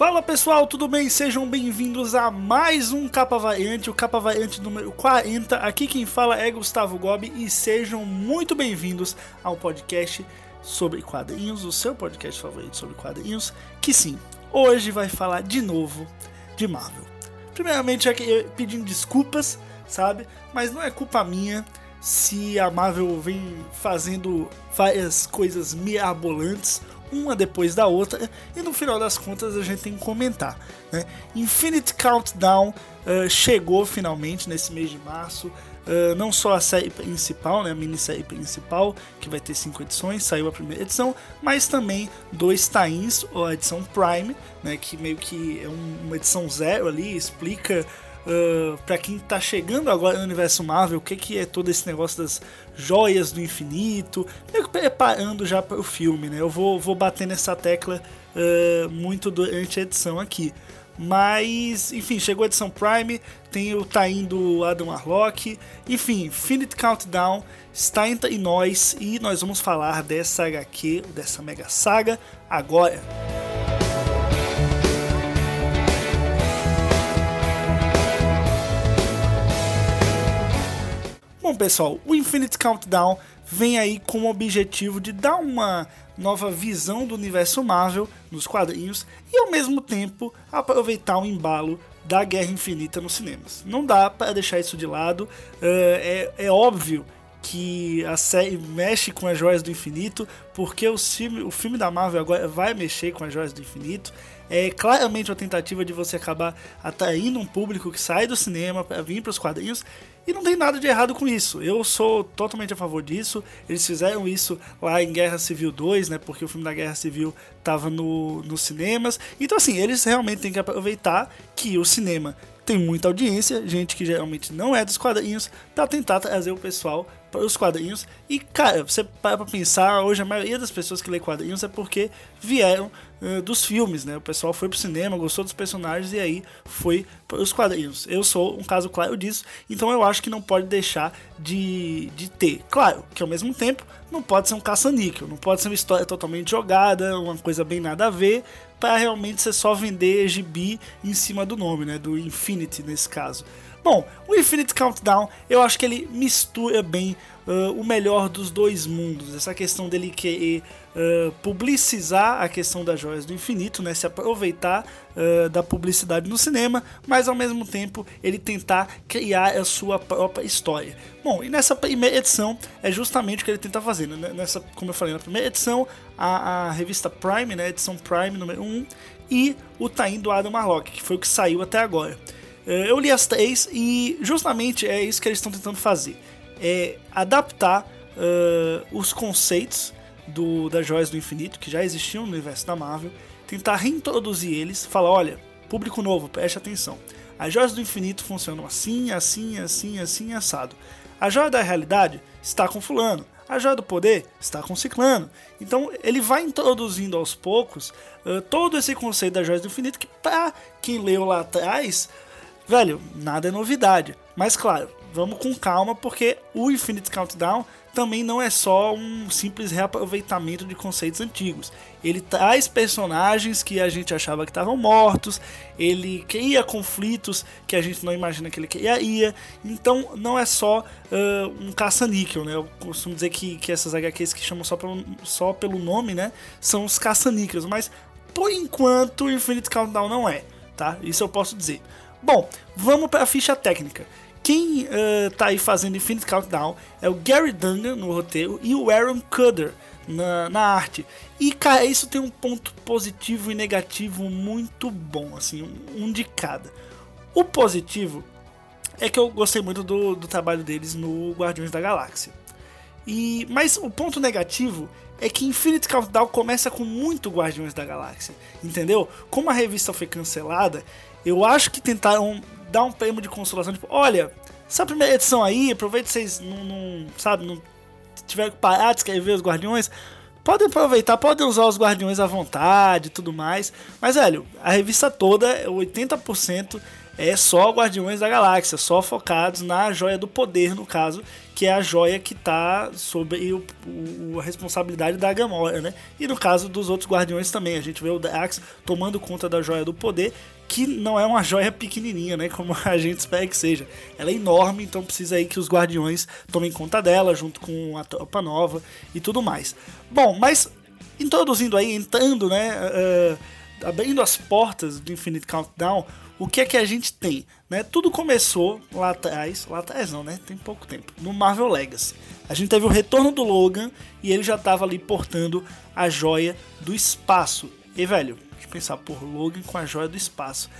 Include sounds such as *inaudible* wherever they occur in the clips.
Fala pessoal, tudo bem? Sejam bem-vindos a mais um Capa Variante, o Capa Variante número 40. Aqui quem fala é Gustavo Gobi e sejam muito bem-vindos ao podcast sobre quadrinhos, o seu podcast favorito sobre quadrinhos, que sim, hoje vai falar de novo de Marvel. Primeiramente, aqui pedindo desculpas, sabe? Mas não é culpa minha se a Marvel vem fazendo várias coisas mirabolantes uma depois da outra, e no final das contas a gente tem que comentar. Né? Infinite Countdown uh, chegou finalmente nesse mês de março. Uh, não só a série principal, né, a minissérie principal, que vai ter cinco edições, saiu a primeira edição, mas também dois tains, a edição Prime, né, que meio que é um, uma edição zero ali, explica uh, para quem tá chegando agora no universo Marvel, o que, que é todo esse negócio das joias do infinito, meio que preparando já para o filme, né? Eu vou, vou bater nessa tecla uh, muito durante a edição aqui. Mas, enfim, chegou a edição Prime, tem o Tain do Adam Arlock, enfim, Infinite Countdown está entre nós e nós vamos falar dessa HQ, dessa mega saga, agora. Bom, pessoal, o Infinite Countdown vem aí com o objetivo de dar uma nova visão do universo Marvel nos quadrinhos e ao mesmo tempo aproveitar o embalo da Guerra Infinita nos cinemas. Não dá para deixar isso de lado, é, é, é óbvio que a série mexe com as joias do infinito, porque o filme, o filme da Marvel agora vai mexer com as joias do infinito. É claramente uma tentativa de você acabar atraindo um público que sai do cinema para vir para os quadrinhos e não tem nada de errado com isso. Eu sou totalmente a favor disso. Eles fizeram isso lá em Guerra Civil 2, né? Porque o filme da Guerra Civil estava no, nos cinemas. Então, assim, eles realmente têm que aproveitar que o cinema tem muita audiência, gente que geralmente não é dos quadrinhos, para tentar trazer o pessoal os quadrinhos. E, cara, você para pra pensar, hoje a maioria das pessoas que lê quadrinhos é porque vieram uh, dos filmes, né? O pessoal foi pro cinema, gostou dos personagens e aí foi os quadrinhos. Eu sou um caso claro disso, então eu acho que não pode deixar de, de ter. Claro que ao mesmo tempo não pode ser um caça-níquel, não pode ser uma história totalmente jogada, uma coisa bem nada a ver, para realmente ser só vender gibi em cima do nome, né? Do Infinity nesse caso. Bom, o Infinite Countdown eu acho que ele mistura bem uh, o melhor dos dois mundos. Essa questão dele querer uh, publicizar a questão das joias do infinito, né? se aproveitar uh, da publicidade no cinema, mas ao mesmo tempo ele tentar criar a sua própria história. Bom, e nessa primeira edição é justamente o que ele tenta fazer. Né? Nessa, como eu falei, na primeira edição, a, a revista Prime, né? edição Prime número 1, e o Tain do Adam Marlock, que foi o que saiu até agora. É, eu li as três e justamente é isso que eles estão tentando fazer. É adaptar uh, os conceitos do, das joias do infinito, que já existiam no universo da Marvel, tentar reintroduzir eles, falar, olha, público novo, preste atenção. As joias do infinito funcionam assim, assim, assim, assim, assado. A joia da realidade está com fulano. A joia do poder está com ciclano. Então ele vai introduzindo aos poucos uh, todo esse conceito das joias do infinito que para quem leu lá atrás Velho, nada é novidade. Mas claro, vamos com calma porque o Infinite Countdown também não é só um simples reaproveitamento de conceitos antigos. Ele traz personagens que a gente achava que estavam mortos, ele cria conflitos que a gente não imagina que ele criaria. Então não é só uh, um caça-níquel, né? Eu costumo dizer que, que essas HQs que chamam só pelo, só pelo nome, né? São os caça-níqueis, mas por enquanto o Infinite Countdown não é, tá? Isso eu posso dizer. Bom, vamos para a ficha técnica. Quem uh, tá aí fazendo Infinite Countdown é o Gary Dungan no roteiro e o Aaron Cutter na, na arte. E cara, isso tem um ponto positivo e negativo muito bom, assim, um, um de cada. O positivo é que eu gostei muito do, do trabalho deles no Guardiões da Galáxia. E, mas o ponto negativo é que Infinite Countdown começa com muito Guardiões da Galáxia, entendeu? Como a revista foi cancelada, eu acho que tentaram dar um prêmio de consolação, tipo, olha, essa primeira edição aí, aproveita vocês não, não sabe, não tiveram que parar de escrever os Guardiões, podem aproveitar, podem usar os Guardiões à vontade e tudo mais. Mas, velho, a revista toda, 80% é só Guardiões da Galáxia, só focados na joia do poder, no caso, que é a joia que está sob o, o, a responsabilidade da Gamora, né? E no caso dos outros Guardiões também, a gente vê o Drax tomando conta da joia do poder, que não é uma joia pequenininha, né? Como *laughs* a gente espera que seja. Ela é enorme, então precisa aí que os Guardiões tomem conta dela, junto com a tropa nova e tudo mais. Bom, mas introduzindo aí, entrando, né? Uh, abrindo as portas do Infinite Countdown, o que é que a gente tem? Né? Tudo começou lá atrás, lá atrás não, né? Tem pouco tempo, no Marvel Legacy. A gente teve o retorno do Logan e ele já estava ali portando a joia do espaço. E velho, deixa eu pensar, por Logan com a joia do espaço.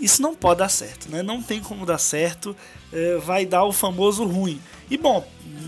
Isso não pode dar certo, né? Não tem como dar certo, é, vai dar o famoso ruim. E bom,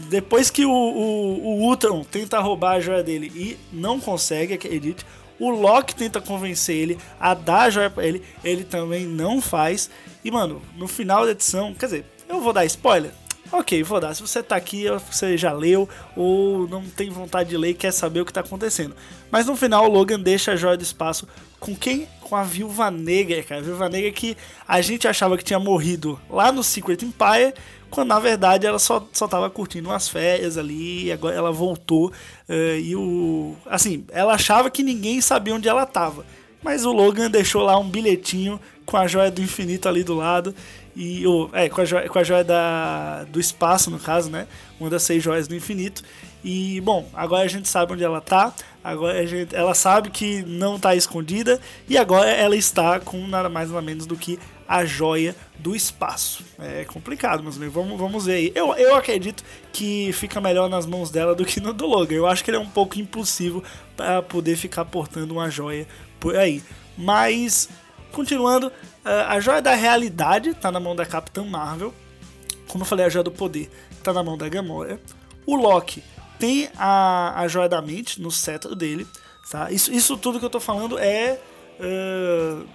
depois que o, o, o Ultron tenta roubar a joia dele e não consegue, acredite, o Loki tenta convencer ele a dar a joia pra ele, ele também não faz. E, mano, no final da edição, quer dizer, eu vou dar spoiler? Ok, vou dar. Se você tá aqui, você já leu ou não tem vontade de ler e quer saber o que tá acontecendo. Mas no final, o Logan deixa a joia do espaço com quem? Com a Viúva Negra, cara. A Viúva Negra que a gente achava que tinha morrido lá no Secret Empire quando na verdade ela só, só tava curtindo umas férias ali, agora ela voltou, uh, e o... assim, ela achava que ninguém sabia onde ela tava, mas o Logan deixou lá um bilhetinho com a joia do infinito ali do lado, e oh, é, com a joia, com a joia da, do espaço, no caso, né, uma das seis joias do infinito, e bom, agora a gente sabe onde ela tá. Agora gente, ela sabe que não tá escondida e agora ela está com nada mais nada menos do que a joia do espaço. É complicado, mas vamos, vamos ver aí. Eu, eu acredito que fica melhor nas mãos dela do que no do Logan. Eu acho que ele é um pouco impulsivo para poder ficar portando uma joia por aí. Mas, continuando, a joia da realidade tá na mão da Capitã Marvel. Como eu falei, a joia do poder tá na mão da Gamora. O Loki tem a, a joia da mente no cetro dele. Tá? Isso, isso tudo que eu tô falando é. Uh,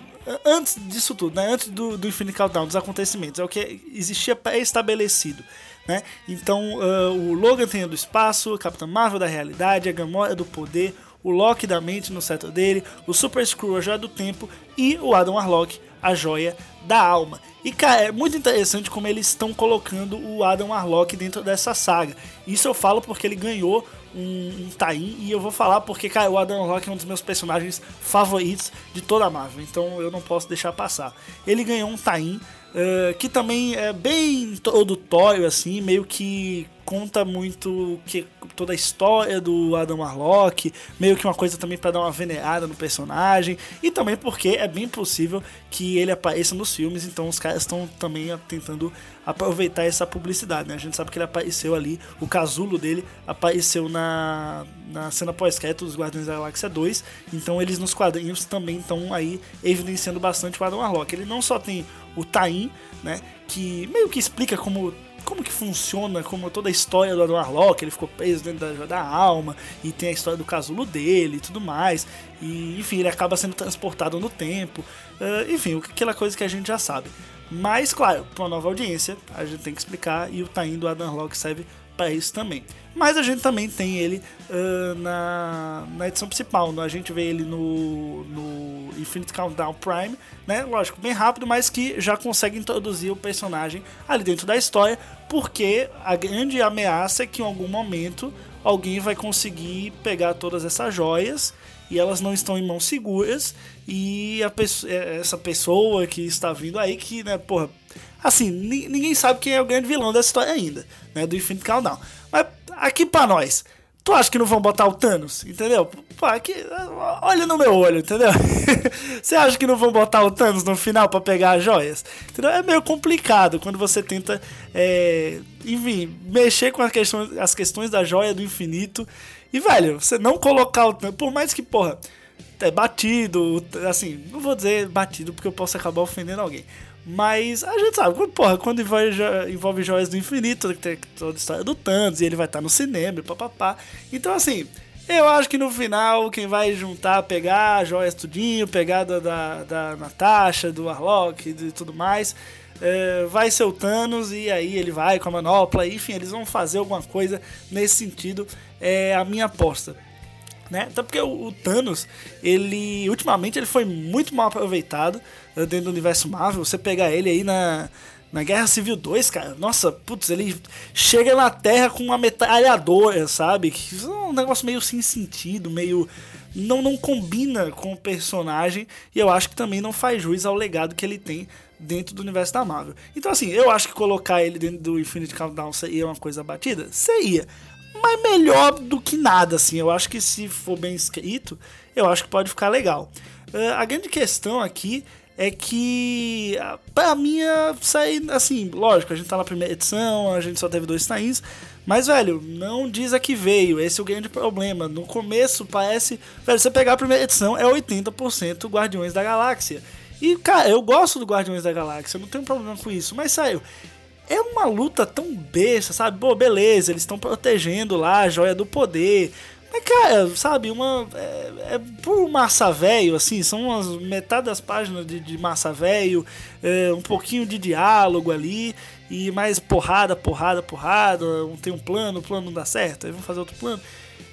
antes disso tudo, né? Antes do, do Infinite Countdown, dos acontecimentos, é o que existia pré-estabelecido. Né? Então uh, o Logan tem a do espaço, o Capitão Marvel da realidade, a Gamora do poder, o Loki da mente no setor dele, o Super Screw a joia do tempo e o Adam Warlock a joia da alma. E cara, é muito interessante como eles estão colocando o Adam Warlock dentro dessa saga. Isso eu falo porque ele ganhou um, um Tain e eu vou falar porque, cara, o Adam Warlock é um dos meus personagens favoritos de toda a Marvel, então eu não posso deixar passar. Ele ganhou um Tain uh, que também é bem introdutório, assim, meio que conta muito que toda a história do Adam Warlock, meio que uma coisa também para dar uma venerada no personagem, e também porque é bem possível que ele apareça nos filmes, então os caras estão também tentando aproveitar essa publicidade, né? A gente sabe que ele apareceu ali, o casulo dele apareceu na, na cena pós-crédito dos Guardiões da Galáxia 2, então eles nos quadrinhos também estão aí evidenciando bastante o Adam Warlock. Ele não só tem o Tain, né, que meio que explica como como que funciona, como toda a história do Warlock, ele ficou preso dentro da, da alma, e tem a história do casulo dele e tudo mais, e enfim, ele acaba sendo transportado no tempo, uh, enfim, aquela coisa que a gente já sabe. Mas, claro, para uma nova audiência, a gente tem que explicar, e o Taim do Adam Warlock serve para isso também. Mas a gente também tem ele uh, na, na edição principal. Né? A gente vê ele no, no Infinite Countdown Prime, né? Lógico, bem rápido, mas que já consegue introduzir o personagem ali dentro da história, porque a grande ameaça é que em algum momento alguém vai conseguir pegar todas essas joias e elas não estão em mãos seguras e pessoa, essa pessoa que está vindo aí que, né, porra, assim, ninguém sabe quem é o grande vilão dessa história ainda, né, do Infinite Countdown. Mas aqui para nós, tu acha que não vão botar o Thanos, entendeu? Pô, aqui, olha no meu olho, entendeu? *laughs* você acha que não vão botar o Thanos no final para pegar as joias? Entendeu? É meio complicado quando você tenta, é, enfim, mexer com as questões, as questões da joia do infinito. E, velho, você não colocar o por mais que, porra, é batido, assim, não vou dizer batido porque eu posso acabar ofendendo alguém. Mas a gente sabe, porra, quando envolve, envolve Joias do Infinito, tem toda a história do Thanos, e ele vai estar no cinema e papapá. Então, assim, eu acho que no final, quem vai juntar, pegar joias tudinho, pegar da, da, da Natasha, do Warlock e tudo mais, é, vai ser o Thanos, e aí ele vai com a manopla, enfim, eles vão fazer alguma coisa nesse sentido, é a minha aposta. né? Até porque o, o, Thanos, ele ultimamente ele foi muito mal aproveitado uh, dentro do universo Marvel. Você pegar ele aí na, na Guerra Civil 2, cara, nossa, putz, ele chega na Terra com uma metralhadora, sabe? Que é um negócio meio sem sentido, meio não não combina com o personagem e eu acho que também não faz jus ao legado que ele tem dentro do universo da Marvel. Então assim, eu acho que colocar ele dentro do Infinite Countdown seria uma coisa batida, seria mas melhor do que nada, assim. Eu acho que se for bem escrito, eu acho que pode ficar legal. Uh, a grande questão aqui é que, pra mim, sair, assim, lógico, a gente tá na primeira edição, a gente só teve dois tains, mas, velho, não diz a que veio, esse é o grande problema. No começo parece, velho, você pegar a primeira edição, é 80% Guardiões da Galáxia. E, cara, eu gosto do Guardiões da Galáxia, não tenho problema com isso, mas, saiu é uma luta tão besta, sabe? Pô, beleza, eles estão protegendo lá a joia do poder. Mas, cara, sabe, uma. É, é por massa velho, assim, são umas, metade das páginas de, de massa velho, é, um pouquinho de diálogo ali, e mais porrada, porrada, porrada. Tem um plano, o plano não dá certo, aí vamos fazer outro plano.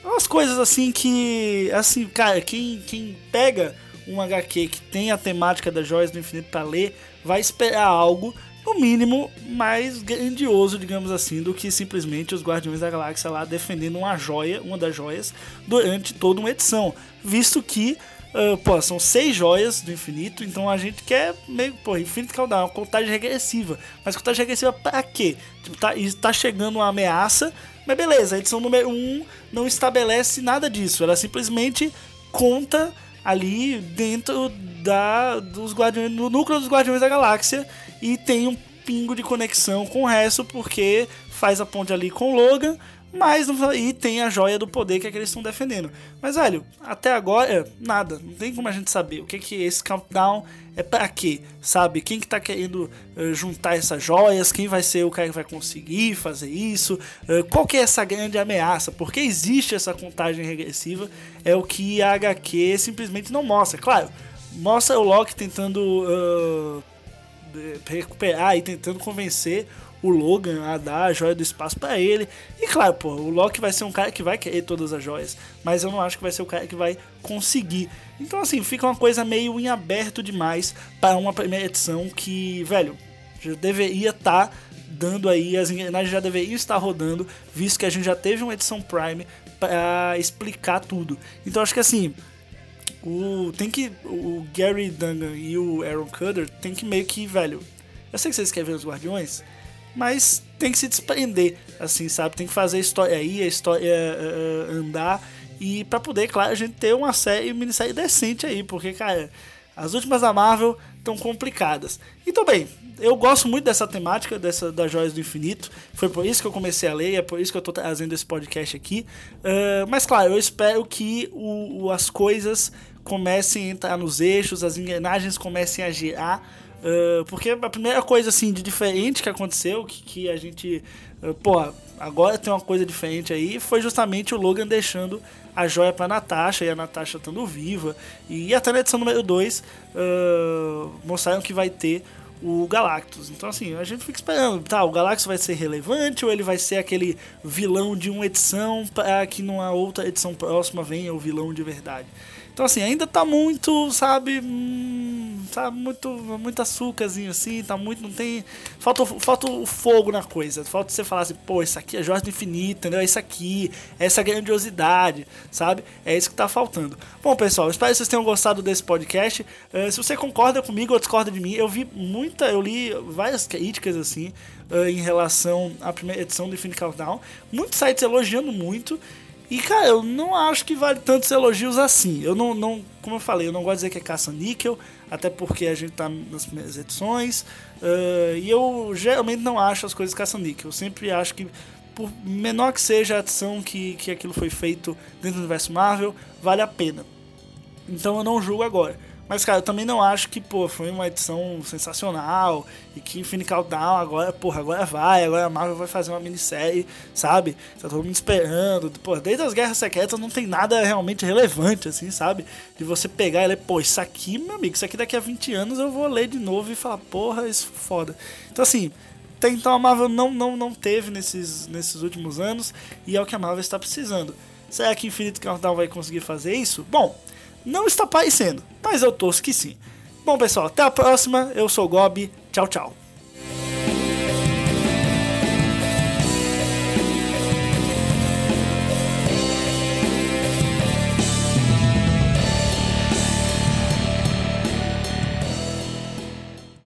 Umas coisas assim que. Assim, cara, quem, quem pega um HQ que tem a temática das joias do infinito para ler, vai esperar algo no mínimo, mais grandioso, digamos assim, do que simplesmente os Guardiões da Galáxia lá defendendo uma joia, uma das joias, durante toda uma edição. Visto que, uh, pô, são seis joias do infinito, então a gente quer meio, pô, infinito caudal, uma contagem regressiva. Mas contagem regressiva pra quê? Tipo, tá, tá chegando uma ameaça, mas beleza, a edição número um não estabelece nada disso, ela simplesmente conta ali dentro da, dos Guardiões, do núcleo dos Guardiões da Galáxia e tem um pingo de conexão com o resto porque faz a ponte ali com o Logan, mas não, e tem a joia do poder que é que eles estão defendendo. Mas velho, até agora nada, não tem como a gente saber o que que esse countdown é para quê, sabe? Quem que tá querendo uh, juntar essas joias, quem vai ser o cara que vai conseguir fazer isso, uh, qual que é essa grande ameaça, porque existe essa contagem regressiva, é o que a HQ simplesmente não mostra. Claro, mostra o Loki tentando uh, recuperar e tentando convencer o Logan a dar a joia do espaço para ele. E claro, pô, o Loki vai ser um cara que vai querer todas as joias, mas eu não acho que vai ser o cara que vai conseguir. Então assim, fica uma coisa meio em aberto demais para uma primeira edição que, velho, já deveria estar tá dando aí, as engrenagens já deveriam estar rodando, visto que a gente já teve uma edição Prime para explicar tudo. Então acho que assim, o, tem que. O Gary Dungan e o Aaron Cutter tem que meio que, velho. Eu sei que vocês querem ver os Guardiões, mas tem que se desprender, assim, sabe? Tem que fazer a história aí, a história uh, andar. E para poder, claro, a gente ter uma série, minissérie decente aí, porque, cara, as últimas da Marvel estão complicadas. Então, bem, eu gosto muito dessa temática, dessa das joias do infinito. Foi por isso que eu comecei a ler, é por isso que eu estou trazendo esse podcast aqui. Uh, mas, claro, eu espero que o, o, as coisas comecem a entrar nos eixos, as engrenagens comecem a girar. Uh, porque a primeira coisa assim de diferente que aconteceu, que, que a gente. Uh, pô, agora tem uma coisa diferente aí, foi justamente o Logan deixando a joia pra Natasha e a Natasha estando viva. E até na edição número 2 uh, mostraram que vai ter o Galactus. Então, assim, a gente fica esperando, tá? O Galactus vai ser relevante ou ele vai ser aquele vilão de uma edição para que numa outra edição próxima venha o vilão de verdade? Então, assim, ainda tá muito, sabe, hum, sabe, muito, muito açúcarzinho assim, tá muito, não tem, falta, falta o fogo na coisa, falta você falar assim, pô, isso aqui é Jorge do Infinito, entendeu? É isso aqui, é essa grandiosidade, sabe? É isso que tá faltando. Bom, pessoal, espero que vocês tenham gostado desse podcast. Uh, se você concorda comigo ou discorda de mim, eu vi muita, eu li várias críticas, assim, uh, em relação à primeira edição do Infinite Countdown, muitos sites elogiando muito, e, cara, eu não acho que vale tantos elogios assim. Eu não, não como eu falei, eu não gosto de dizer que é caça-níquel, até porque a gente tá nas primeiras edições. Uh, e eu geralmente não acho as coisas caça-níquel. Eu sempre acho que, por menor que seja a adição que, que aquilo foi feito dentro do universo Marvel, vale a pena. Então eu não julgo agora. Mas, cara, eu também não acho que, pô, foi uma edição sensacional e que Infinite Countdown agora, porra, agora vai, agora a Marvel vai fazer uma minissérie, sabe? Tá todo mundo esperando. Pô, desde as Guerras Secretas não tem nada realmente relevante, assim, sabe? De você pegar e ler, pô, isso aqui, meu amigo, isso aqui daqui a 20 anos eu vou ler de novo e falar, porra, isso é foda. Então, assim, então a Marvel não, não, não teve nesses, nesses últimos anos e é o que a Marvel está precisando. Será que Infinite Countdown vai conseguir fazer isso? Bom, não está parecendo, mas eu torço que sim. Bom, pessoal, até a próxima. Eu sou o Gobi. Tchau, tchau.